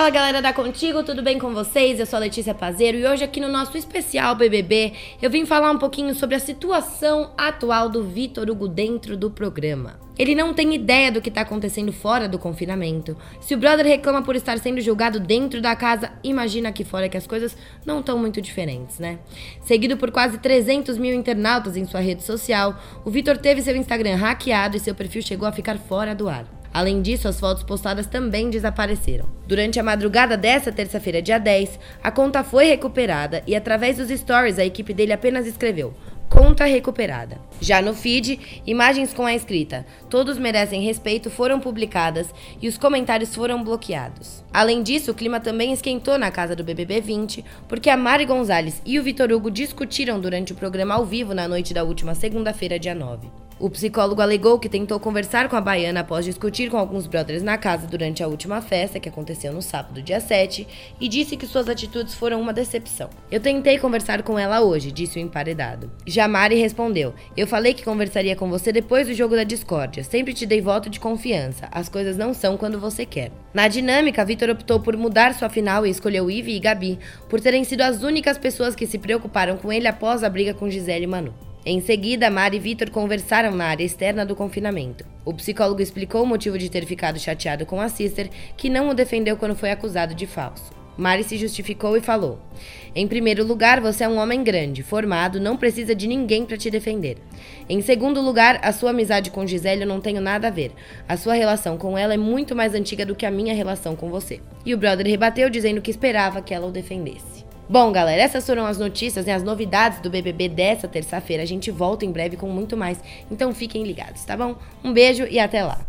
Fala galera da Contigo, tudo bem com vocês? Eu sou a Letícia Pazeiro e hoje aqui no nosso especial BBB eu vim falar um pouquinho sobre a situação atual do Vitor Hugo dentro do programa. Ele não tem ideia do que está acontecendo fora do confinamento. Se o brother reclama por estar sendo julgado dentro da casa, imagina aqui fora que as coisas não estão muito diferentes, né? Seguido por quase 300 mil internautas em sua rede social, o Vitor teve seu Instagram hackeado e seu perfil chegou a ficar fora do ar. Além disso, as fotos postadas também desapareceram. Durante a madrugada dessa terça-feira, dia 10, a conta foi recuperada e, através dos stories, a equipe dele apenas escreveu: Conta recuperada. Já no feed, imagens com a escrita Todos merecem respeito foram publicadas e os comentários foram bloqueados. Além disso, o clima também esquentou na casa do BBB 20, porque a Mari Gonzalez e o Vitor Hugo discutiram durante o programa ao vivo na noite da última segunda-feira, dia 9. O psicólogo alegou que tentou conversar com a baiana após discutir com alguns brothers na casa durante a última festa, que aconteceu no sábado, dia 7, e disse que suas atitudes foram uma decepção. Eu tentei conversar com ela hoje, disse o emparedado. Jamari respondeu: Eu falei que conversaria com você depois do jogo da discórdia. Sempre te dei voto de confiança. As coisas não são quando você quer. Na dinâmica, Vitor optou por mudar sua final e escolheu Ivy e Gabi, por terem sido as únicas pessoas que se preocuparam com ele após a briga com Gisele e Manu. Em seguida, Mari e Vitor conversaram na área externa do confinamento. O psicólogo explicou o motivo de ter ficado chateado com a sister, que não o defendeu quando foi acusado de falso. Mari se justificou e falou: Em primeiro lugar, você é um homem grande, formado, não precisa de ninguém para te defender. Em segundo lugar, a sua amizade com Gisele eu não tenho nada a ver. A sua relação com ela é muito mais antiga do que a minha relação com você. E o brother rebateu dizendo que esperava que ela o defendesse. Bom, galera, essas foram as notícias e as novidades do BBB dessa terça-feira. A gente volta em breve com muito mais, então fiquem ligados, tá bom? Um beijo e até lá!